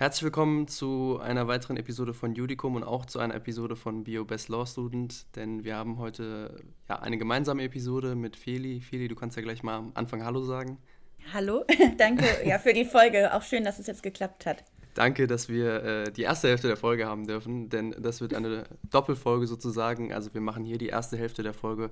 Herzlich willkommen zu einer weiteren Episode von Judicum und auch zu einer Episode von Bio Best Law Student, denn wir haben heute ja, eine gemeinsame Episode mit Feli. Feli, du kannst ja gleich mal am Anfang Hallo sagen. Hallo, danke ja, für die Folge. Auch schön, dass es jetzt geklappt hat. Danke, dass wir äh, die erste Hälfte der Folge haben dürfen, denn das wird eine Doppelfolge sozusagen. Also wir machen hier die erste Hälfte der Folge.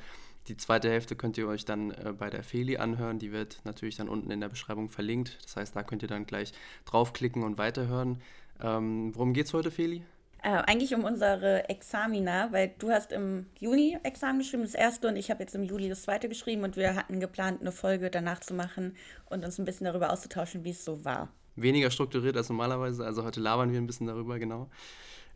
Die zweite Hälfte könnt ihr euch dann äh, bei der Feli anhören. Die wird natürlich dann unten in der Beschreibung verlinkt. Das heißt, da könnt ihr dann gleich draufklicken und weiterhören. Ähm, worum geht es heute, Feli? Äh, eigentlich um unsere Examina, weil du hast im Juni Examen geschrieben, das erste, und ich habe jetzt im Juli das zweite geschrieben und wir hatten geplant, eine Folge danach zu machen und uns ein bisschen darüber auszutauschen, wie es so war. Weniger strukturiert als normalerweise, also heute labern wir ein bisschen darüber, genau.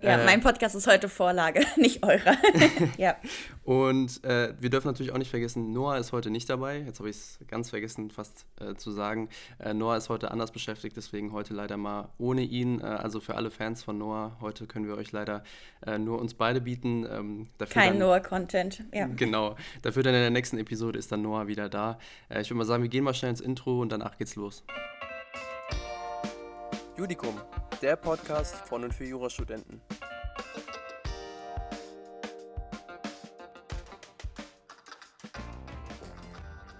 Ja, äh, mein Podcast ist heute Vorlage, nicht eurer. ja. Und äh, wir dürfen natürlich auch nicht vergessen, Noah ist heute nicht dabei. Jetzt habe ich es ganz vergessen, fast äh, zu sagen. Äh, Noah ist heute anders beschäftigt, deswegen heute leider mal ohne ihn. Äh, also für alle Fans von Noah, heute können wir euch leider äh, nur uns beide bieten. Ähm, Kein Noah-Content, ja. Genau. Dafür dann in der nächsten Episode ist dann Noah wieder da. ich würde mal sagen, wir gehen mal schnell ins Intro und danach geht's los. Judicum, der Podcast von und für Jurastudenten.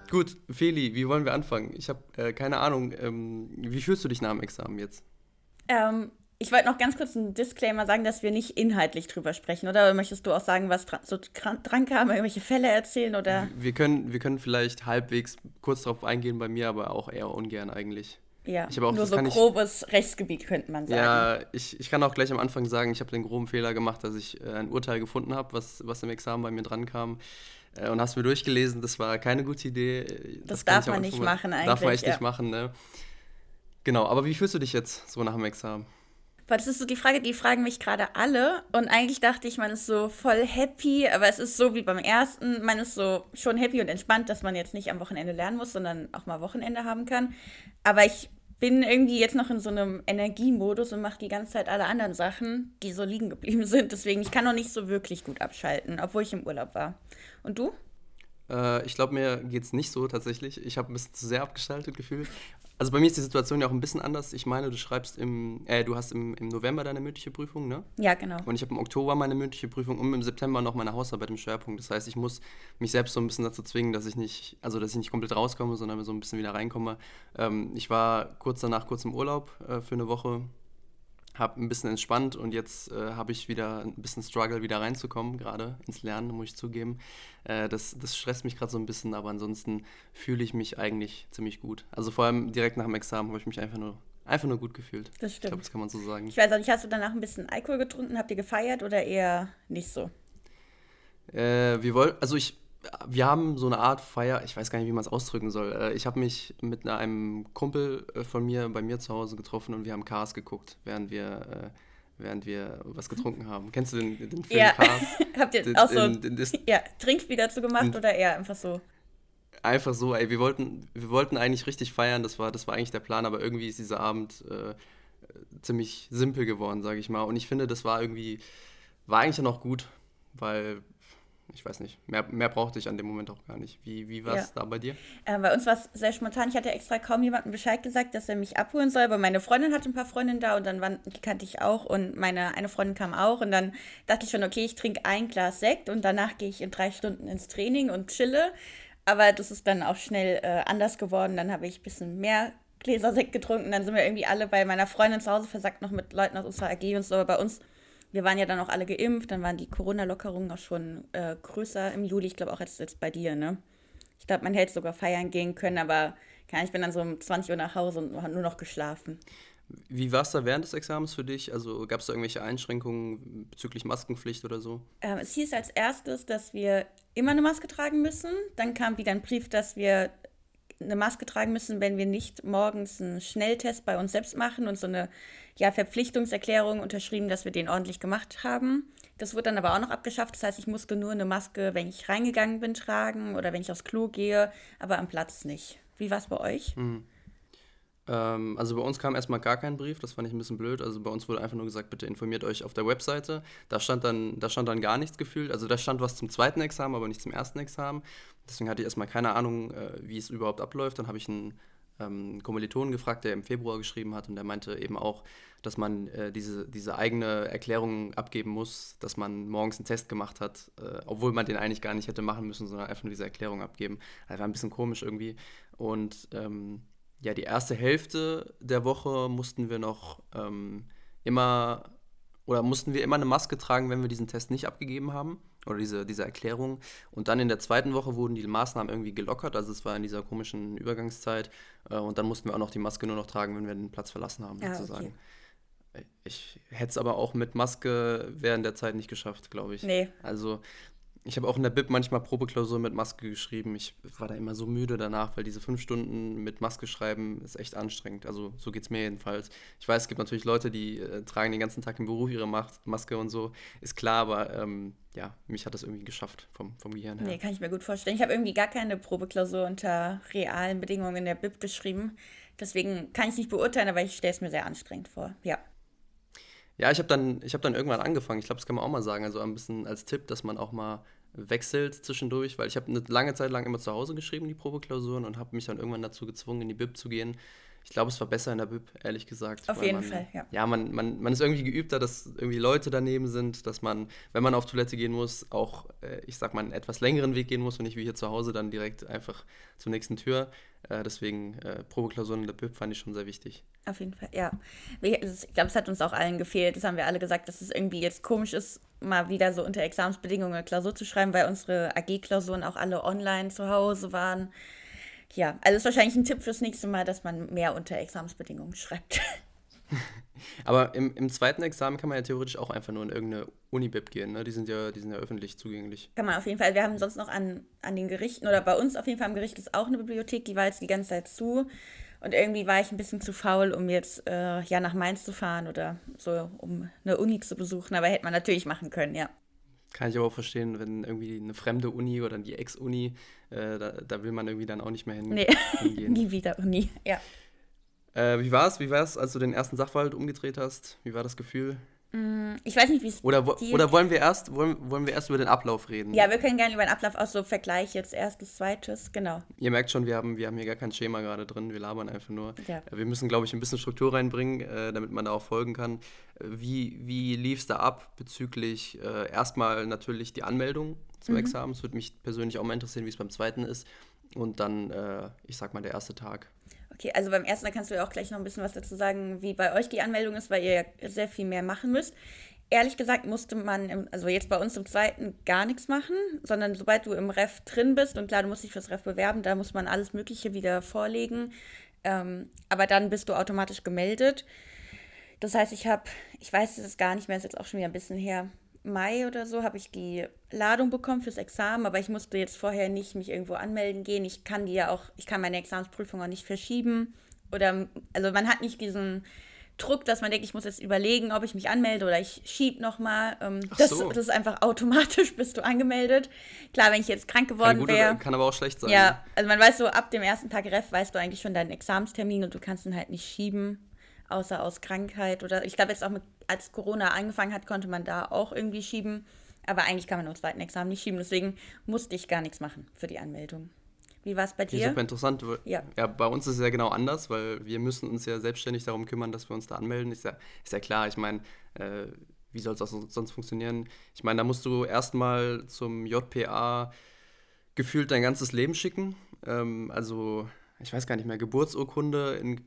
Gut, Feli, wie wollen wir anfangen? Ich habe äh, keine Ahnung. Ähm, wie fühlst du dich nach dem Examen jetzt? Ähm, ich wollte noch ganz kurz einen Disclaimer sagen, dass wir nicht inhaltlich drüber sprechen, oder möchtest du auch sagen, was dran, so dran kam, irgendwelche Fälle erzählen oder? Wir können, wir können vielleicht halbwegs kurz darauf eingehen bei mir, aber auch eher ungern eigentlich. Ja, ich auch, nur so grobes ich, Rechtsgebiet könnte man sagen. Ja, ich, ich kann auch gleich am Anfang sagen, ich habe den groben Fehler gemacht, dass ich äh, ein Urteil gefunden habe, was, was im Examen bei mir dran kam. Äh, und hast mir durchgelesen, das war keine gute Idee. Das, das darf man nicht machen eigentlich. Darf man echt ja. nicht machen, ne? Genau, aber wie fühlst du dich jetzt so nach dem Examen? Weil das ist so die Frage, die fragen mich gerade alle. Und eigentlich dachte ich, man ist so voll happy, aber es ist so wie beim ersten. Man ist so schon happy und entspannt, dass man jetzt nicht am Wochenende lernen muss, sondern auch mal Wochenende haben kann. Aber ich bin irgendwie jetzt noch in so einem Energiemodus und mache die ganze Zeit alle anderen Sachen, die so liegen geblieben sind. Deswegen, ich kann noch nicht so wirklich gut abschalten, obwohl ich im Urlaub war. Und du? Äh, ich glaube, mir geht es nicht so tatsächlich. Ich habe ein bisschen zu sehr abgeschaltet gefühlt. Also bei mir ist die Situation ja auch ein bisschen anders. Ich meine, du schreibst im, äh, du hast im, im November deine mündliche Prüfung, ne? Ja, genau. Und ich habe im Oktober meine mündliche Prüfung und im September noch meine Hausarbeit im Schwerpunkt. Das heißt, ich muss mich selbst so ein bisschen dazu zwingen, dass ich nicht, also dass ich nicht komplett rauskomme, sondern so ein bisschen wieder reinkomme. Ähm, ich war kurz danach kurz im Urlaub äh, für eine Woche habe ein bisschen entspannt und jetzt äh, habe ich wieder ein bisschen Struggle, wieder reinzukommen, gerade ins Lernen, muss ich zugeben. Äh, das, das stresst mich gerade so ein bisschen, aber ansonsten fühle ich mich eigentlich ziemlich gut. Also vor allem direkt nach dem Examen habe ich mich einfach nur, einfach nur gut gefühlt. Das stimmt. Ich glaube, das kann man so sagen. Ich weiß auch nicht, hast du danach ein bisschen Alkohol getrunken? Habt ihr gefeiert oder eher nicht so? Äh, wir wollen, also ich wir haben so eine Art Feier, ich weiß gar nicht, wie man es ausdrücken soll. Äh, ich habe mich mit einem Kumpel äh, von mir bei mir zu Hause getroffen und wir haben Cars geguckt, während wir, äh, während wir was getrunken haben. Kennst du den, den Film ja. Cars? Habt ihr auch so in, in, ja, Trinkspiel dazu gemacht oder eher einfach so? Einfach so, ey, wir wollten, wir wollten eigentlich richtig feiern, das war, das war eigentlich der Plan, aber irgendwie ist dieser Abend äh, ziemlich simpel geworden, sage ich mal. Und ich finde, das war irgendwie, war eigentlich dann auch gut, weil ich weiß nicht, mehr, mehr brauchte ich an dem Moment auch gar nicht. Wie, wie war es ja. da bei dir? Äh, bei uns war es sehr spontan. Ich hatte extra kaum jemandem Bescheid gesagt, dass er mich abholen soll, aber meine Freundin hatte ein paar Freundinnen da und dann waren, die kannte ich auch und meine eine Freundin kam auch und dann dachte ich schon, okay, ich trinke ein Glas Sekt und danach gehe ich in drei Stunden ins Training und chille. Aber das ist dann auch schnell äh, anders geworden. Dann habe ich ein bisschen mehr Gläser Sekt getrunken. Dann sind wir irgendwie alle bei meiner Freundin zu Hause versagt noch mit Leuten aus unserer AG und so. Aber bei uns wir waren ja dann auch alle geimpft, dann waren die Corona-Lockerungen auch schon äh, größer im Juli, ich glaube auch als jetzt bei dir, ne? Ich glaube, man hätte sogar feiern gehen können, aber ich bin dann so um 20 Uhr nach Hause und habe nur noch geschlafen. Wie war es da während des Examens für dich? Also gab es da irgendwelche Einschränkungen bezüglich Maskenpflicht oder so? Ähm, es hieß als erstes, dass wir immer eine Maske tragen müssen. Dann kam wieder ein Brief, dass wir eine Maske tragen müssen, wenn wir nicht morgens einen Schnelltest bei uns selbst machen und so eine ja, Verpflichtungserklärung unterschrieben, dass wir den ordentlich gemacht haben. Das wurde dann aber auch noch abgeschafft. Das heißt, ich musste nur eine Maske, wenn ich reingegangen bin, tragen oder wenn ich aufs Klo gehe, aber am Platz nicht. Wie war es bei euch? Mhm. Ähm, also bei uns kam erstmal gar kein Brief, das fand ich ein bisschen blöd. Also bei uns wurde einfach nur gesagt, bitte informiert euch auf der Webseite. Da stand dann, da stand dann gar nichts gefühlt. Also da stand was zum zweiten Examen, aber nicht zum ersten Examen. Deswegen hatte ich erstmal keine Ahnung, äh, wie es überhaupt abläuft. Dann habe ich einen ähm, Kommilitonen gefragt, der im Februar geschrieben hat und der meinte eben auch, dass man äh, diese, diese eigene Erklärung abgeben muss, dass man morgens einen Test gemacht hat, äh, obwohl man den eigentlich gar nicht hätte machen müssen, sondern einfach nur diese Erklärung abgeben. War ein bisschen komisch irgendwie. Und ähm, ja, die erste Hälfte der Woche mussten wir noch ähm, immer oder mussten wir immer eine Maske tragen, wenn wir diesen Test nicht abgegeben haben oder diese, diese Erklärung. Und dann in der zweiten Woche wurden die Maßnahmen irgendwie gelockert, also es war in dieser komischen Übergangszeit. Äh, und dann mussten wir auch noch die Maske nur noch tragen, wenn wir den Platz verlassen haben, ja, sozusagen. Okay. Ich hätte es aber auch mit Maske während der Zeit nicht geschafft, glaube ich. Nee. Also ich habe auch in der Bib manchmal Probeklausur mit Maske geschrieben. Ich war da immer so müde danach, weil diese fünf Stunden mit Maske schreiben ist echt anstrengend. Also so geht es mir jedenfalls. Ich weiß, es gibt natürlich Leute, die äh, tragen den ganzen Tag im Beruf ihre Maske und so. Ist klar, aber ähm, ja, mich hat das irgendwie geschafft vom, vom Gehirn her. Nee, kann ich mir gut vorstellen. Ich habe irgendwie gar keine Probeklausur unter realen Bedingungen in der Bib geschrieben. Deswegen kann ich nicht beurteilen, aber ich stelle es mir sehr anstrengend vor. Ja. Ja, ich habe dann, hab dann irgendwann angefangen, ich glaube, das kann man auch mal sagen, also ein bisschen als Tipp, dass man auch mal wechselt zwischendurch, weil ich habe eine lange Zeit lang immer zu Hause geschrieben, die Probeklausuren, und habe mich dann irgendwann dazu gezwungen, in die Bib zu gehen. Ich glaube, es war besser in der Bib, ehrlich gesagt. Auf jeden man, Fall, ja. Ja, man, man, man ist irgendwie geübter, dass irgendwie Leute daneben sind, dass man, wenn man auf Toilette gehen muss, auch, äh, ich sag mal, einen etwas längeren Weg gehen muss und nicht wie hier zu Hause dann direkt einfach zur nächsten Tür. Äh, deswegen äh, Probeklausuren in der BIP fand ich schon sehr wichtig. Auf jeden Fall, ja. Ich glaube, es hat uns auch allen gefehlt. Das haben wir alle gesagt, dass es irgendwie jetzt komisch ist, mal wieder so unter Examensbedingungen eine Klausur zu schreiben, weil unsere AG-Klausuren auch alle online zu Hause waren. Ja, also ist wahrscheinlich ein Tipp fürs nächste Mal, dass man mehr unter Examensbedingungen schreibt. Aber im, im zweiten Examen kann man ja theoretisch auch einfach nur in irgendeine Unibib gehen, ne? Die sind ja, die sind ja öffentlich zugänglich. Kann man auf jeden Fall. Wir haben sonst noch an, an den Gerichten oder bei uns auf jeden Fall am Gericht ist auch eine Bibliothek, die war jetzt die ganze Zeit zu. Und irgendwie war ich ein bisschen zu faul, um jetzt äh, ja nach Mainz zu fahren oder so, um eine Uni zu besuchen. Aber hätte man natürlich machen können, ja. Kann ich aber auch verstehen, wenn irgendwie eine fremde Uni oder die Ex-Uni, äh, da, da, will man irgendwie dann auch nicht mehr hin, nee. hingehen. Nie wieder Uni, ja. Äh, wie war es, wie war es, als du den ersten Sachverhalt umgedreht hast? Wie war das Gefühl? Mm, ich weiß nicht, wie es. Oder, oder wollen, wir erst, wollen, wollen wir erst über den Ablauf reden? Ja, wir können gerne über den Ablauf aus so Vergleich jetzt erstes, zweites, genau. Ihr merkt schon, wir haben, wir haben hier gar kein Schema gerade drin, wir labern einfach nur. Ja. Wir müssen, glaube ich, ein bisschen Struktur reinbringen, äh, damit man da auch folgen kann. Wie, wie lief es da ab bezüglich äh, erstmal natürlich die Anmeldung zum mhm. Examen? Es würde mich persönlich auch mal interessieren, wie es beim zweiten ist. Und dann, äh, ich sag mal, der erste Tag. Okay, also beim ersten, da kannst du ja auch gleich noch ein bisschen was dazu sagen, wie bei euch die Anmeldung ist, weil ihr ja sehr viel mehr machen müsst. Ehrlich gesagt musste man, im, also jetzt bei uns im zweiten gar nichts machen, sondern sobald du im Ref drin bist und klar, du musst dich fürs Ref bewerben, da muss man alles Mögliche wieder vorlegen. Ähm, aber dann bist du automatisch gemeldet. Das heißt, ich habe, ich weiß es gar nicht mehr, ist jetzt auch schon wieder ein bisschen her, Mai oder so habe ich die Ladung bekommen fürs Examen, aber ich musste jetzt vorher nicht mich irgendwo anmelden gehen. Ich kann die ja auch, ich kann meine Examensprüfung auch nicht verschieben. Oder, also man hat nicht diesen Druck, dass man denkt, ich muss jetzt überlegen, ob ich mich anmelde oder ich schiebe nochmal. Ähm, das, so. das ist einfach automatisch, bist du angemeldet. Klar, wenn ich jetzt krank geworden wäre. Kann aber auch schlecht sein. Ja, also man weiß so, ab dem ersten Tag Ref weißt du eigentlich schon deinen Examenstermin und du kannst ihn halt nicht schieben außer aus Krankheit oder ich glaube jetzt auch mit, als Corona angefangen hat, konnte man da auch irgendwie schieben. Aber eigentlich kann man nur zweiten Examen nicht schieben. Deswegen musste ich gar nichts machen für die Anmeldung. Wie war es bei dir? Super interessant. Ja. ja, bei uns ist es ja genau anders, weil wir müssen uns ja selbstständig darum kümmern, dass wir uns da anmelden. Ist ja, ist ja klar, ich meine, äh, wie soll es auch sonst funktionieren? Ich meine, da musst du erstmal zum JPA gefühlt dein ganzes Leben schicken. Ähm, also ich weiß gar nicht mehr, Geburtsurkunde in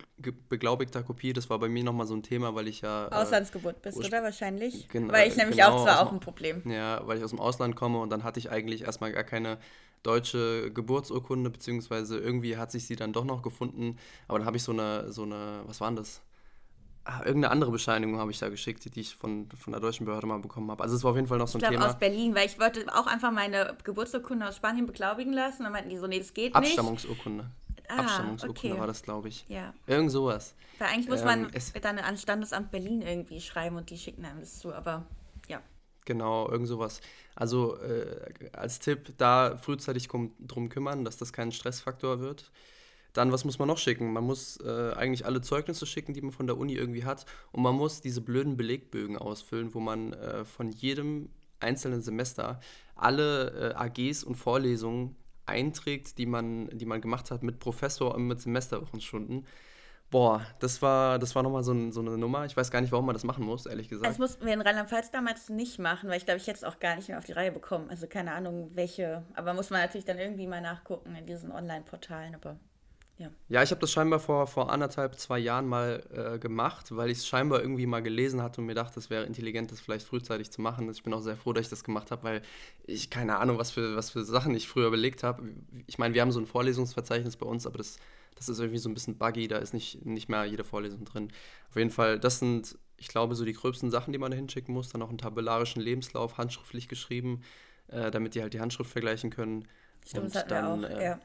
beglaubigter Kopie, das war bei mir nochmal so ein Thema, weil ich ja. Äh, Auslandsgeburt bist, oder wahrscheinlich? Genau, weil ich nämlich genau, auch, das war auch ein Problem. Ja, weil ich aus dem Ausland komme und dann hatte ich eigentlich erstmal gar keine deutsche Geburtsurkunde, beziehungsweise irgendwie hat sich sie dann doch noch gefunden. Aber dann habe ich so eine, so eine, was war denn das? Ah, irgendeine andere Bescheinigung habe ich da geschickt, die ich von, von der deutschen Behörde mal bekommen habe. Also es war auf jeden Fall noch so ein ich glaub, Thema. aus Berlin, weil ich wollte auch einfach meine Geburtsurkunde aus Spanien beglaubigen lassen. Dann meinten die so, nee, das geht nicht. Abstammungsurkunde. Ah, Abstammungsurkunde okay. war das, glaube ich. Ja. Irgend sowas. Weil eigentlich muss man ähm, dann an Standesamt Berlin irgendwie schreiben und die schicken einem das zu, aber ja. Genau, irgend sowas. Also äh, als Tipp, da frühzeitig drum kümmern, dass das kein Stressfaktor wird. Dann, was muss man noch schicken? Man muss äh, eigentlich alle Zeugnisse schicken, die man von der Uni irgendwie hat. Und man muss diese blöden Belegbögen ausfüllen, wo man äh, von jedem einzelnen Semester alle äh, AGs und Vorlesungen einträgt, die man, die man gemacht hat mit Professor und mit Semesterwochenstunden. Boah, das war, das war nochmal so, ein, so eine Nummer. Ich weiß gar nicht, warum man das machen muss, ehrlich gesagt. Das mussten wir in Rheinland-Pfalz damals nicht machen, weil ich glaube, ich hätte es auch gar nicht mehr auf die Reihe bekommen. Also keine Ahnung, welche. Aber muss man natürlich dann irgendwie mal nachgucken in diesen Online-Portalen. Aber ja. Ja, ich habe das scheinbar vor, vor anderthalb, zwei Jahren mal äh, gemacht, weil ich es scheinbar irgendwie mal gelesen hatte und mir dachte, es wäre intelligent, das vielleicht frühzeitig zu machen. Ich bin auch sehr froh, dass ich das gemacht habe, weil ich keine Ahnung, was für, was für Sachen ich früher überlegt habe. Ich meine, wir haben so ein Vorlesungsverzeichnis bei uns, aber das, das ist irgendwie so ein bisschen buggy, da ist nicht, nicht mehr jede Vorlesung drin. Auf jeden Fall, das sind, ich glaube, so die gröbsten Sachen, die man da hinschicken muss. Dann auch einen tabellarischen Lebenslauf, handschriftlich geschrieben, äh, damit die halt die Handschrift vergleichen können. Stimmt, und dann, auch, äh, ja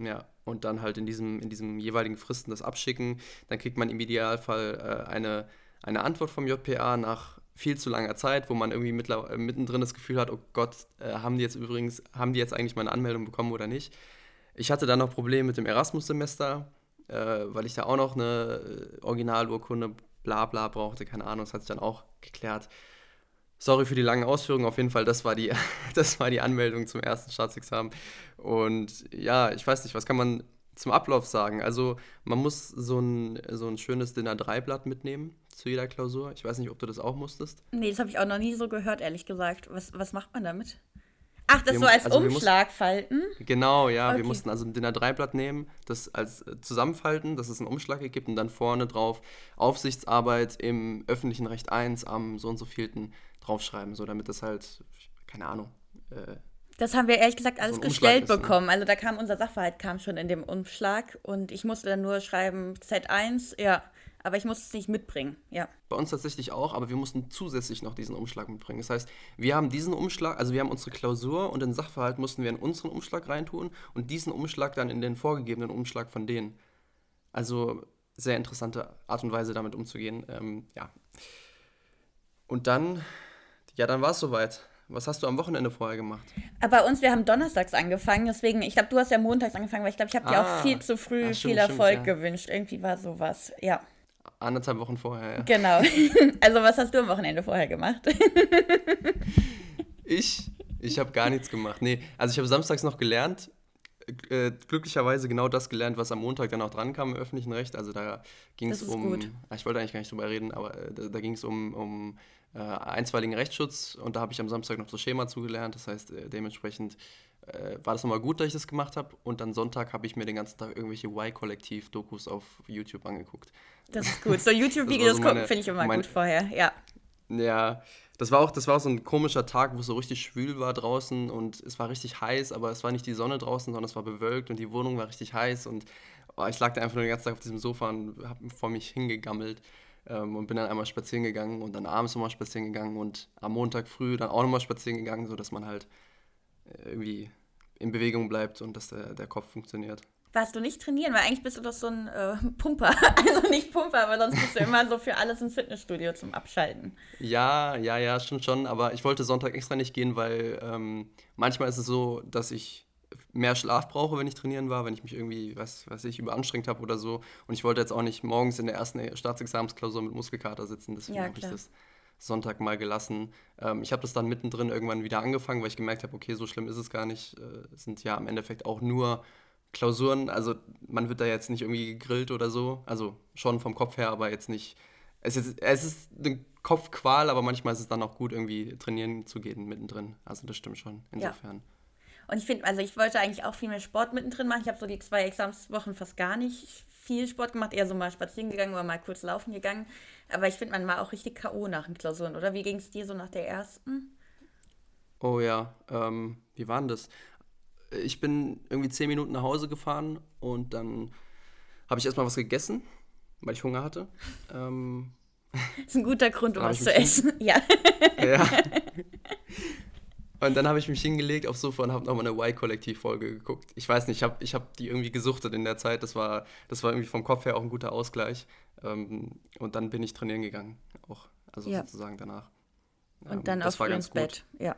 ja, und dann halt in diesem, in diesem jeweiligen Fristen das abschicken. Dann kriegt man im Idealfall äh, eine, eine Antwort vom JPA nach viel zu langer Zeit, wo man irgendwie mittler, äh, mittendrin das Gefühl hat, oh Gott, äh, haben die jetzt übrigens, haben die jetzt eigentlich meine Anmeldung bekommen oder nicht? Ich hatte dann noch Probleme mit dem Erasmus-Semester, äh, weil ich da auch noch eine äh, Originalurkunde, bla bla brauchte, keine Ahnung, das hat sich dann auch geklärt. Sorry für die langen Ausführungen. Auf jeden Fall, das war die, das war die Anmeldung zum ersten Staatsexamen. Und ja, ich weiß nicht, was kann man zum Ablauf sagen? Also, man muss so ein, so ein schönes Dinner 3-Blatt mitnehmen zu jeder Klausur. Ich weiß nicht, ob du das auch musstest. Nee, das habe ich auch noch nie so gehört, ehrlich gesagt. Was, was macht man damit? Ach, das wir, so als also Umschlag falten? Genau, ja. Okay. Wir mussten also ein Dinner 3-Blatt nehmen, das als äh, zusammenfalten, dass es einen Umschlag gibt und dann vorne drauf Aufsichtsarbeit im öffentlichen Recht 1 am so und so vielten draufschreiben, so damit das halt, keine Ahnung. Äh, das haben wir ehrlich gesagt alles so gestellt ist, ne? bekommen. Ne? Also da kam unser Sachverhalt kam schon in dem Umschlag und ich musste dann nur schreiben Z1, ja, aber ich musste es nicht mitbringen, ja. Bei uns tatsächlich auch, aber wir mussten zusätzlich noch diesen Umschlag mitbringen. Das heißt, wir haben diesen Umschlag, also wir haben unsere Klausur und den Sachverhalt mussten wir in unseren Umschlag reintun und diesen Umschlag dann in den vorgegebenen Umschlag von denen. Also sehr interessante Art und Weise damit umzugehen. Ähm, ja. Und dann ja, dann war es soweit. Was hast du am Wochenende vorher gemacht? Aber bei uns, wir haben donnerstags angefangen, deswegen, ich glaube, du hast ja montags angefangen, weil ich glaube, ich habe ah, dir auch viel zu früh ach, stimmt, viel Erfolg stimmt, ja. gewünscht. Irgendwie war sowas, ja. Anderthalb Wochen vorher, ja. Genau. Also, was hast du am Wochenende vorher gemacht? ich? Ich habe gar nichts gemacht. Nee, also ich habe samstags noch gelernt. Äh, glücklicherweise genau das gelernt, was am Montag dann auch dran kam im öffentlichen Recht. Also da ging es um. Gut. Ich wollte eigentlich gar nicht drüber reden, aber äh, da, da ging es um, um äh, einstweiligen Rechtsschutz und da habe ich am Samstag noch das Schema zugelernt. Das heißt, äh, dementsprechend äh, war das nochmal gut, dass ich das gemacht habe. Und dann Sonntag habe ich mir den ganzen Tag irgendwelche Y-Kollektiv-Dokus auf YouTube angeguckt. Das ist gut. So YouTube-Videos so gucken finde ich immer mein, gut vorher, ja. Ja, das war auch, das war auch so ein komischer Tag, wo es so richtig schwül war draußen und es war richtig heiß, aber es war nicht die Sonne draußen, sondern es war bewölkt und die Wohnung war richtig heiß und oh, ich lag da einfach nur den ganzen Tag auf diesem Sofa und habe vor mich hingegammelt ähm, und bin dann einmal spazieren gegangen und dann abends nochmal spazieren gegangen und am Montag früh dann auch nochmal spazieren gegangen, sodass man halt äh, irgendwie in Bewegung bleibt und dass der, der Kopf funktioniert. Warst du nicht trainieren? Weil eigentlich bist du doch so ein äh, Pumper. Also nicht Pumper, aber sonst bist du immer so für alles ins Fitnessstudio zum Abschalten. Ja, ja, ja, stimmt schon. Aber ich wollte Sonntag extra nicht gehen, weil ähm, manchmal ist es so, dass ich mehr Schlaf brauche, wenn ich trainieren war, wenn ich mich irgendwie, was weiß ich, überanstrengt habe oder so. Und ich wollte jetzt auch nicht morgens in der ersten Staatsexamensklausur mit Muskelkater sitzen, deswegen ja, habe ich das Sonntag mal gelassen. Ähm, ich habe das dann mittendrin irgendwann wieder angefangen, weil ich gemerkt habe, okay, so schlimm ist es gar nicht. Äh, es sind ja im Endeffekt auch nur Klausuren, also man wird da jetzt nicht irgendwie gegrillt oder so. Also schon vom Kopf her, aber jetzt nicht. Es ist, es ist eine Kopfqual, aber manchmal ist es dann auch gut, irgendwie trainieren zu gehen mittendrin. Also das stimmt schon, insofern. Ja. Und ich finde, also ich wollte eigentlich auch viel mehr Sport mittendrin machen. Ich habe so die zwei Examswochen fast gar nicht viel Sport gemacht, eher so mal spazieren gegangen oder mal kurz laufen gegangen. Aber ich finde, man war auch richtig K.O. nach den Klausuren, oder? Wie ging es dir so nach der ersten? Oh ja, ähm, wie war denn das? Ich bin irgendwie zehn Minuten nach Hause gefahren und dann habe ich erstmal was gegessen, weil ich Hunger hatte. Ähm, das ist ein guter Grund, um was zu essen. Ja. ja. Und dann habe ich mich hingelegt aufs Sofa und habe nochmal eine Y-Kollektiv-Folge geguckt. Ich weiß nicht, ich habe ich hab die irgendwie gesuchtet in der Zeit. Das war, das war irgendwie vom Kopf her auch ein guter Ausgleich. Ähm, und dann bin ich trainieren gegangen, auch, also ja. sozusagen danach. und ähm, dann das war ganz ins Bett, ja.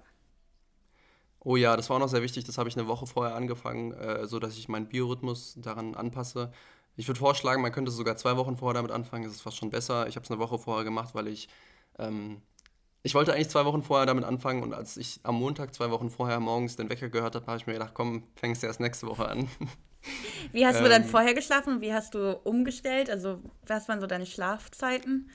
Oh ja, das war auch noch sehr wichtig. Das habe ich eine Woche vorher angefangen, äh, so dass ich meinen Biorhythmus daran anpasse. Ich würde vorschlagen, man könnte sogar zwei Wochen vorher damit anfangen. Das ist fast schon besser. Ich habe es eine Woche vorher gemacht, weil ich ähm, ich wollte eigentlich zwei Wochen vorher damit anfangen und als ich am Montag zwei Wochen vorher morgens den Wecker gehört habe, habe ich mir gedacht, komm, fängst du erst nächste Woche an. Wie hast du ähm, dann vorher geschlafen und wie hast du umgestellt? Also, was waren so deine Schlafzeiten?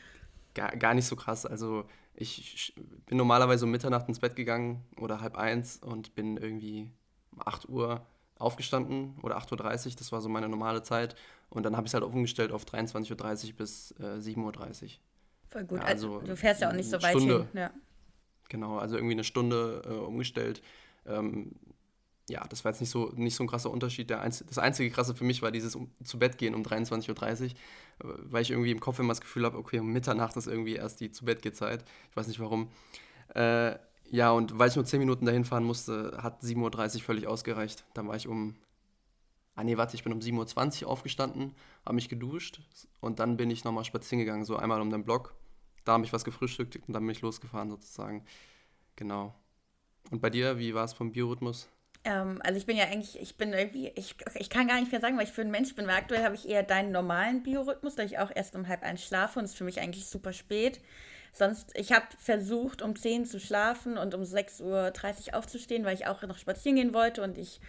Gar, gar nicht so krass. Also, ich bin normalerweise um Mitternacht ins Bett gegangen oder halb eins und bin irgendwie um 8 Uhr aufgestanden oder 8.30 Uhr, das war so meine normale Zeit. Und dann habe ich es halt umgestellt auf 23.30 Uhr bis äh, 7.30 Uhr. Voll gut. Ja, also, du fährst ja auch nicht so weit Stunde, hin. Ja. Genau, also irgendwie eine Stunde äh, umgestellt. Ähm, ja, das war jetzt nicht so, nicht so ein krasser Unterschied. Der Einz das einzige krasse für mich war dieses um, zu Bett gehen um 23.30 Uhr, weil ich irgendwie im Kopf immer das Gefühl habe, okay, um Mitternacht ist irgendwie erst die zu Bett geht Zeit. Ich weiß nicht warum. Äh, ja, und weil ich nur 10 Minuten dahin fahren musste, hat 7.30 Uhr völlig ausgereicht. Dann war ich um. Ah nee, warte, ich bin um 7.20 Uhr aufgestanden, habe mich geduscht und dann bin ich nochmal spazieren gegangen, so einmal um den Block. Da habe ich was gefrühstückt und dann bin ich losgefahren sozusagen. Genau. Und bei dir, wie war es vom Biorhythmus? Ähm, also ich bin ja eigentlich, ich bin irgendwie, ich, ich kann gar nicht mehr sagen, weil ich für ein Mensch bin, weil aktuell habe ich eher deinen normalen Biorhythmus, da ich auch erst um halb eins schlafe und es ist für mich eigentlich super spät. Sonst, ich habe versucht, um 10 zu schlafen und um 6.30 Uhr aufzustehen, weil ich auch noch spazieren gehen wollte und ich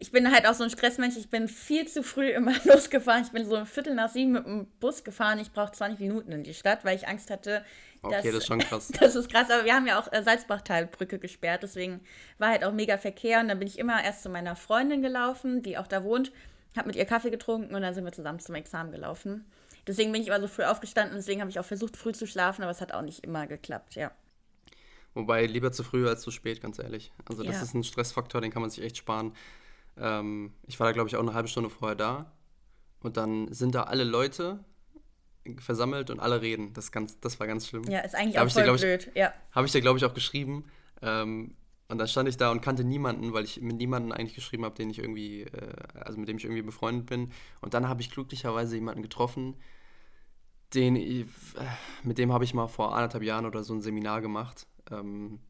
ich bin halt auch so ein Stressmensch. Ich bin viel zu früh immer losgefahren. Ich bin so ein Viertel nach sieben mit dem Bus gefahren. Ich brauche 20 Minuten in die Stadt, weil ich Angst hatte. Dass, okay, das ist schon krass. Das ist krass, aber wir haben ja auch äh, Salzbachtalbrücke gesperrt. Deswegen war halt auch mega Verkehr. Und dann bin ich immer erst zu meiner Freundin gelaufen, die auch da wohnt. Habe mit ihr Kaffee getrunken und dann sind wir zusammen zum Examen gelaufen. Deswegen bin ich immer so früh aufgestanden. Deswegen habe ich auch versucht, früh zu schlafen, aber es hat auch nicht immer geklappt, ja. Wobei lieber zu früh als zu spät, ganz ehrlich. Also das ja. ist ein Stressfaktor, den kann man sich echt sparen. Ähm, ich war da, glaube ich, auch eine halbe Stunde vorher da. Und dann sind da alle Leute versammelt und alle reden. Das, ganz, das war ganz schlimm. Ja, ist eigentlich da auch voll dir, blöd. Ich, ja. Habe ich dir, glaube ich, auch geschrieben. Ähm, und dann stand ich da und kannte niemanden, weil ich mit niemanden eigentlich geschrieben habe, den ich irgendwie, äh, also mit dem ich irgendwie befreundet bin. Und dann habe ich glücklicherweise jemanden getroffen, den ich, äh, mit dem habe ich mal vor anderthalb Jahren oder so ein Seminar gemacht. Ähm,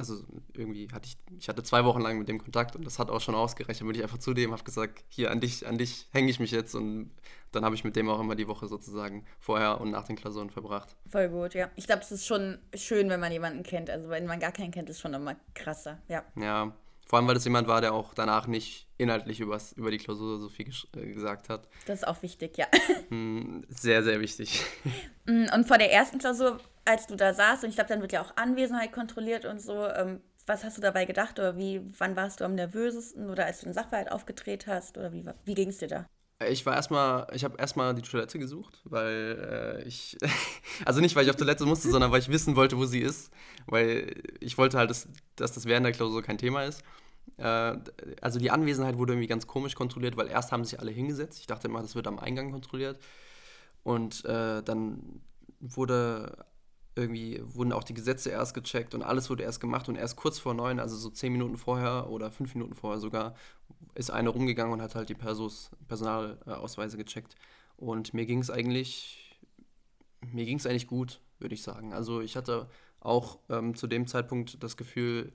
also irgendwie hatte ich, ich hatte zwei Wochen lang mit dem Kontakt und das hat auch schon ausgereicht. Dann bin ich einfach zu dem, habe gesagt, hier an dich, an dich hänge ich mich jetzt und dann habe ich mit dem auch immer die Woche sozusagen vorher und nach den Klausuren verbracht. Voll gut, ja. Ich glaube, es ist schon schön, wenn man jemanden kennt. Also wenn man gar keinen kennt, ist schon immer krasser, ja. Ja, vor allem, weil das jemand war, der auch danach nicht inhaltlich übers, über die Klausur so viel äh, gesagt hat. Das ist auch wichtig, ja. Hm, sehr, sehr wichtig. Mm, und vor der ersten Klausur, als du da saßt, und ich glaube, dann wird ja auch Anwesenheit kontrolliert und so, ähm, was hast du dabei gedacht oder wie, wann warst du am nervösesten oder als du den Sachverhalt aufgedreht hast oder wie, wie ging es dir da? Ich war erstmal, ich habe erstmal die Toilette gesucht, weil äh, ich, also nicht, weil ich auf Toilette musste, sondern weil ich wissen wollte, wo sie ist, weil ich wollte halt, dass, dass das während der Klausur kein Thema ist. Äh, also die Anwesenheit wurde irgendwie ganz komisch kontrolliert, weil erst haben sich alle hingesetzt. Ich dachte immer, das wird am Eingang kontrolliert. Und äh, dann wurde irgendwie wurden auch die Gesetze erst gecheckt und alles wurde erst gemacht und erst kurz vor neun, also so zehn Minuten vorher oder fünf Minuten vorher sogar, ist einer rumgegangen und hat halt die Persos, Personalausweise gecheckt. Und mir ging es eigentlich, mir ging es eigentlich gut, würde ich sagen. Also ich hatte auch ähm, zu dem Zeitpunkt das Gefühl,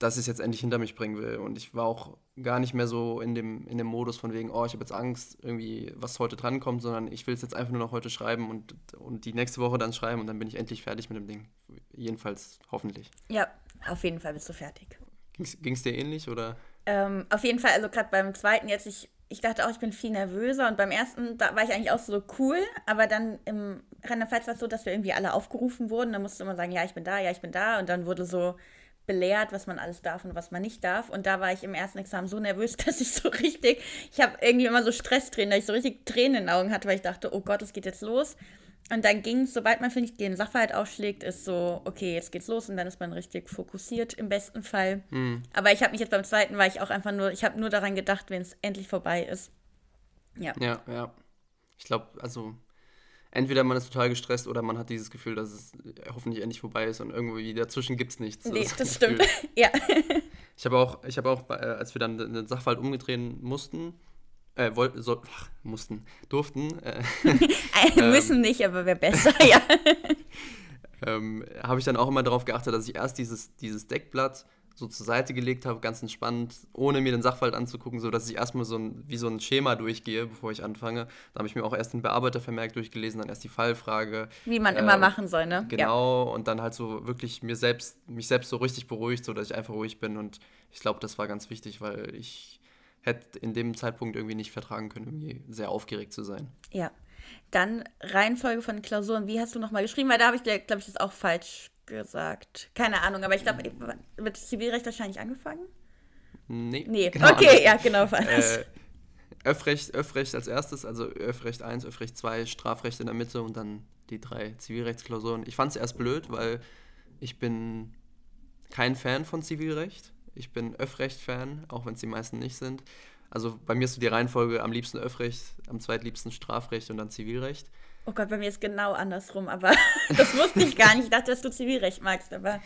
dass ich es jetzt endlich hinter mich bringen will. Und ich war auch gar nicht mehr so in dem, in dem Modus von wegen, oh, ich habe jetzt Angst, irgendwie, was heute drankommt, sondern ich will es jetzt einfach nur noch heute schreiben und, und die nächste Woche dann schreiben und dann bin ich endlich fertig mit dem Ding. Jedenfalls hoffentlich. Ja, auf jeden Fall bist du fertig. Ging es dir ähnlich oder? Ähm, auf jeden Fall, also gerade beim zweiten jetzt, ich, ich dachte auch, ich bin viel nervöser und beim ersten, da war ich eigentlich auch so cool, aber dann im Rheinland-Pfalz war es so, dass wir irgendwie alle aufgerufen wurden, da musste man sagen, ja, ich bin da, ja, ich bin da und dann wurde so belehrt, was man alles darf und was man nicht darf. Und da war ich im ersten Examen so nervös, dass ich so richtig, ich habe irgendwie immer so Stresstränen, dass ich so richtig Tränen in den Augen hatte, weil ich dachte, oh Gott, es geht jetzt los. Und dann ging es, sobald man, finde ich, den Sachverhalt aufschlägt, ist so, okay, jetzt geht's los und dann ist man richtig fokussiert im besten Fall. Mhm. Aber ich habe mich jetzt beim zweiten, war ich auch einfach nur, ich habe nur daran gedacht, wenn es endlich vorbei ist. Ja. Ja, ja. Ich glaube, also entweder man ist total gestresst oder man hat dieses Gefühl, dass es hoffentlich endlich vorbei ist und irgendwie dazwischen gibt es nichts. Nee, das, das stimmt. ja. Ich habe auch, ich habe auch, äh, als wir dann den Sachverhalt umgedrehen mussten, äh, wollten, so, ach, mussten, durften. Äh, müssen ähm, nicht, aber wäre besser, ja. ähm, habe ich dann auch immer darauf geachtet, dass ich erst dieses, dieses Deckblatt so zur Seite gelegt habe, ganz entspannt, ohne mir den Sachverhalt anzugucken, so dass ich erstmal so ein, wie so ein Schema durchgehe, bevor ich anfange. Da habe ich mir auch erst den Bearbeitervermerk durchgelesen, dann erst die Fallfrage. Wie man äh, immer machen soll, ne? Genau, ja. und dann halt so wirklich mir selbst, mich selbst so richtig beruhigt, so dass ich einfach ruhig bin. Und ich glaube, das war ganz wichtig, weil ich hätte in dem Zeitpunkt irgendwie nicht vertragen können, irgendwie sehr aufgeregt zu sein. Ja. Dann Reihenfolge von Klausuren. Wie hast du nochmal geschrieben? Weil da habe ich dir, glaube ich, das auch falsch gesagt. Keine Ahnung, aber ich glaube, mit Zivilrecht wahrscheinlich angefangen? Nee. Nee, genau okay, anders. ja, genau. Äh, Öffrecht, Öffrecht als erstes, also Öffrecht 1, Öffrecht 2, Strafrecht in der Mitte und dann die drei Zivilrechtsklausuren. Ich fand es erst blöd, weil ich bin kein Fan von Zivilrecht. Ich bin Öffrecht-Fan, auch wenn es die meisten nicht sind. Also bei mir ist so die Reihenfolge am liebsten Öffrecht, am zweitliebsten Strafrecht und dann Zivilrecht. Oh Gott, bei mir ist genau andersrum, aber das wusste ich gar nicht. Ich dachte, dass du Zivilrecht magst, aber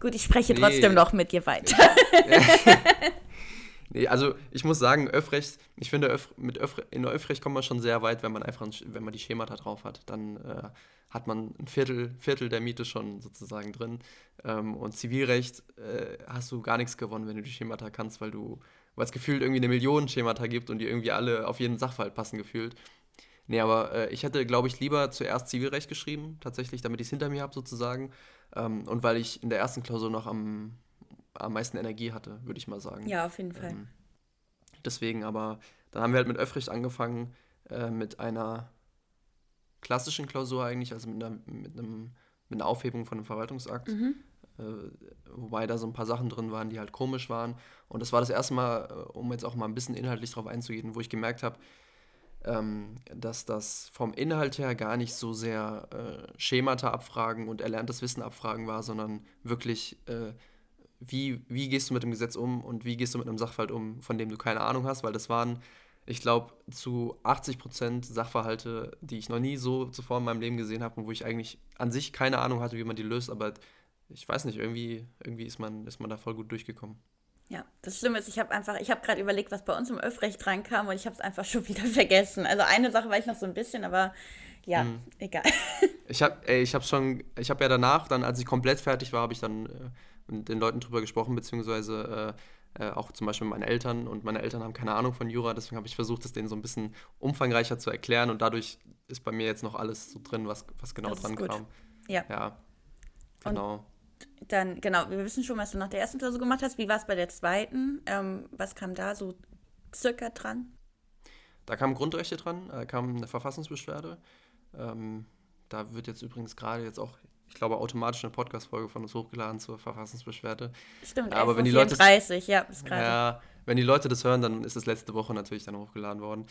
gut, ich spreche nee. trotzdem noch mit dir weiter. nee, also ich muss sagen, Öffrecht, ich finde, Öff, mit Öff, in Öffrecht kommt man schon sehr weit, wenn man einfach, wenn man die Schemata drauf hat. Dann äh, hat man ein Viertel, Viertel der Miete schon sozusagen drin. Ähm, und Zivilrecht äh, hast du gar nichts gewonnen, wenn du die Schemata kannst, weil du, weil es gefühlt irgendwie eine Million Schemata gibt und die irgendwie alle auf jeden Sachverhalt passen gefühlt. Nee, aber äh, ich hätte, glaube ich, lieber zuerst Zivilrecht geschrieben, tatsächlich, damit ich es hinter mir habe, sozusagen. Ähm, und weil ich in der ersten Klausur noch am, am meisten Energie hatte, würde ich mal sagen. Ja, auf jeden Fall. Ähm, deswegen, aber dann haben wir halt mit Öffrecht angefangen, äh, mit einer klassischen Klausur eigentlich, also mit einer, mit einem, mit einer Aufhebung von einem Verwaltungsakt. Mhm. Äh, wobei da so ein paar Sachen drin waren, die halt komisch waren. Und das war das erste Mal, äh, um jetzt auch mal ein bisschen inhaltlich drauf einzugehen, wo ich gemerkt habe, ähm, dass das vom Inhalt her gar nicht so sehr äh, Schemata abfragen und erlerntes Wissen abfragen war, sondern wirklich, äh, wie, wie gehst du mit dem Gesetz um und wie gehst du mit einem Sachverhalt um, von dem du keine Ahnung hast, weil das waren, ich glaube, zu 80 Prozent Sachverhalte, die ich noch nie so zuvor in meinem Leben gesehen habe und wo ich eigentlich an sich keine Ahnung hatte, wie man die löst, aber ich weiß nicht, irgendwie, irgendwie ist, man, ist man da voll gut durchgekommen. Ja, das Schlimme ist, ich habe einfach, ich habe gerade überlegt, was bei uns im Öffrecht reinkam und ich habe es einfach schon wieder vergessen. Also eine Sache war ich noch so ein bisschen, aber ja, mhm. egal. Ich habe, ich habe schon, ich habe ja danach, dann als ich komplett fertig war, habe ich dann äh, mit den Leuten drüber gesprochen, beziehungsweise äh, äh, auch zum Beispiel mit meinen Eltern und meine Eltern haben keine Ahnung von Jura, deswegen habe ich versucht, das denen so ein bisschen umfangreicher zu erklären und dadurch ist bei mir jetzt noch alles so drin, was, was genau das dran kam. Ja. Ja, genau. Und dann, genau, wir wissen schon, was du nach der ersten Klausur gemacht hast. Wie war es bei der zweiten? Ähm, was kam da so circa dran? Da kamen Grundrechte dran, äh, kam eine Verfassungsbeschwerde. Ähm, da wird jetzt übrigens gerade jetzt auch, ich glaube, automatisch eine Podcast-Folge von uns hochgeladen zur Verfassungsbeschwerde. Stimmt, aber wenn die Leute ja, bis gerade. Ja, wenn die Leute das hören, dann ist es letzte Woche natürlich dann hochgeladen worden.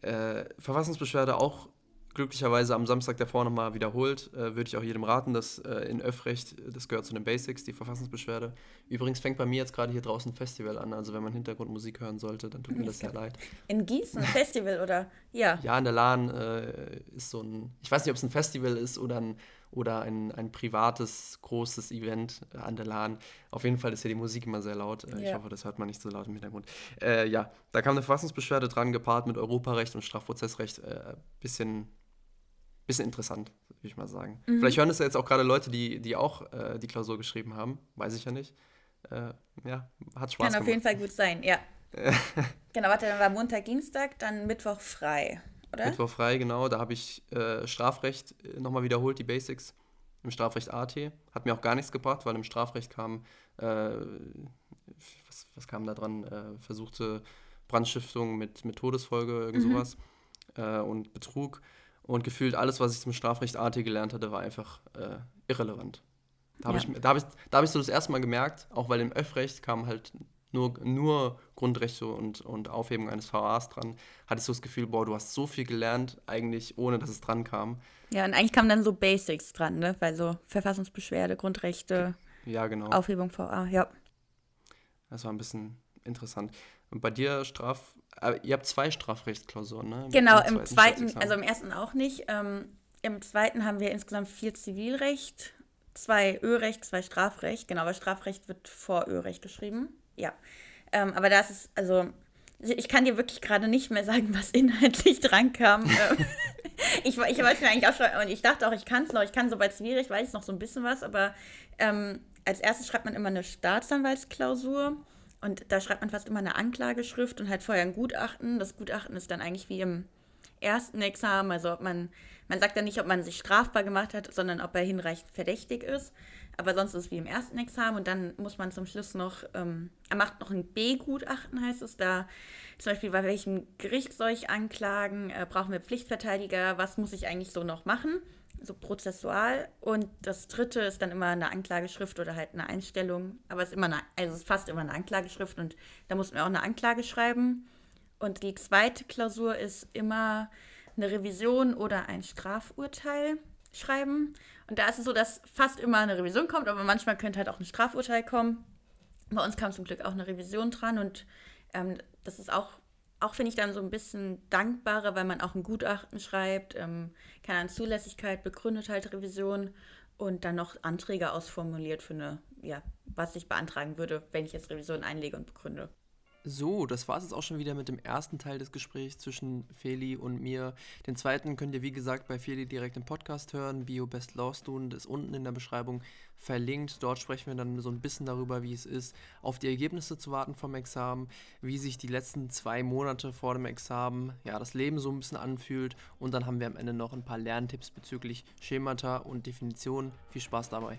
Äh, Verfassungsbeschwerde auch glücklicherweise am Samstag davor nochmal wiederholt. Äh, Würde ich auch jedem raten, dass äh, in Öffrecht, das gehört zu den Basics, die Verfassungsbeschwerde. Übrigens fängt bei mir jetzt gerade hier draußen ein Festival an, also wenn man Hintergrundmusik hören sollte, dann tut mir das sehr leid. In Gießen, Festival oder? Ja. Ja, in der Lahn äh, ist so ein, ich weiß nicht, ob es ein Festival ist oder ein, oder ein, ein privates, großes Event äh, an der Lahn. Auf jeden Fall ist ja die Musik immer sehr laut. Äh, ja. Ich hoffe, das hört man nicht so laut im Hintergrund. Äh, ja, da kam eine Verfassungsbeschwerde dran, gepaart mit Europarecht und Strafprozessrecht. Äh, bisschen bisschen interessant, würde ich mal sagen. Mhm. Vielleicht hören es ja jetzt auch gerade Leute, die, die auch äh, die Klausur geschrieben haben. Weiß ich ja nicht. Äh, ja, hat Spaß Kann gemacht. auf jeden Fall gut sein, ja. genau, warte, dann war Montag, Dienstag, dann Mittwoch frei, oder? Mittwoch frei, genau. Da habe ich äh, Strafrecht äh, nochmal wiederholt, die Basics. Im Strafrecht AT. Hat mir auch gar nichts gebracht, weil im Strafrecht kam, äh, was, was kam da dran? Äh, versuchte Brandstiftung mit, mit Todesfolge, irgend mhm. sowas. und Betrug. Und gefühlt alles, was ich zum Strafrecht AT gelernt hatte, war einfach äh, irrelevant. Da habe ja. ich, da hab ich, hab ich so das erste Mal gemerkt, auch weil im Öffrecht kam halt nur, nur Grundrechte und, und Aufhebung eines VAs dran, hatte ich so das Gefühl, boah, du hast so viel gelernt, eigentlich ohne dass es dran kam. Ja, und eigentlich kamen dann so Basics dran, ne? Weil so Verfassungsbeschwerde, Grundrechte, ja, genau. Aufhebung VA, ja. Das war ein bisschen interessant. Und bei dir Straf, aber ihr habt zwei Strafrechtsklausuren, ne? Genau, im, im zweiten, zweiten also im ersten auch nicht. Ähm, Im zweiten haben wir insgesamt vier Zivilrecht, zwei Örecht, zwei Strafrecht. Genau, weil Strafrecht wird vor Örecht geschrieben. Ja. Ähm, aber das ist, also, ich kann dir wirklich gerade nicht mehr sagen, was inhaltlich dran kam. Ähm, ich, ich wollte mir eigentlich auch schon, und ich dachte auch, ich kann es noch, ich kann soweit schwierig, weiß ich noch so ein bisschen was, aber ähm, als erstes schreibt man immer eine Staatsanwaltsklausur und da schreibt man fast immer eine Anklageschrift und halt vorher ein Gutachten. Das Gutachten ist dann eigentlich wie im ersten Examen, also ob man, man sagt dann nicht, ob man sich strafbar gemacht hat, sondern ob er hinreichend verdächtig ist. Aber sonst ist es wie im ersten Examen und dann muss man zum Schluss noch, ähm, er macht noch ein B-Gutachten, heißt es da. Zum Beispiel, bei welchem Gericht soll ich anklagen? Äh, brauchen wir Pflichtverteidiger? Was muss ich eigentlich so noch machen? So prozessual. Und das dritte ist dann immer eine Anklageschrift oder halt eine Einstellung. Aber es ist immer eine, also es ist fast immer eine Anklageschrift und da muss man auch eine Anklage schreiben. Und die zweite Klausur ist immer eine Revision oder ein Strafurteil schreiben. Und da ist es so, dass fast immer eine Revision kommt, aber manchmal könnte halt auch ein Strafurteil kommen. Bei uns kam zum Glück auch eine Revision dran und ähm, das ist auch, auch finde ich dann so ein bisschen dankbarer, weil man auch ein Gutachten schreibt, ähm, keine Ahnung, Zulässigkeit, begründet halt Revision und dann noch Anträge ausformuliert für eine, ja, was ich beantragen würde, wenn ich jetzt Revision einlege und begründe. So, das war es jetzt auch schon wieder mit dem ersten Teil des Gesprächs zwischen Feli und mir. Den zweiten könnt ihr, wie gesagt, bei Feli direkt im Podcast hören. Bio Best Law Student ist unten in der Beschreibung verlinkt. Dort sprechen wir dann so ein bisschen darüber, wie es ist, auf die Ergebnisse zu warten vom Examen, wie sich die letzten zwei Monate vor dem Examen, ja, das Leben so ein bisschen anfühlt. Und dann haben wir am Ende noch ein paar Lerntipps bezüglich Schemata und Definitionen. Viel Spaß dabei.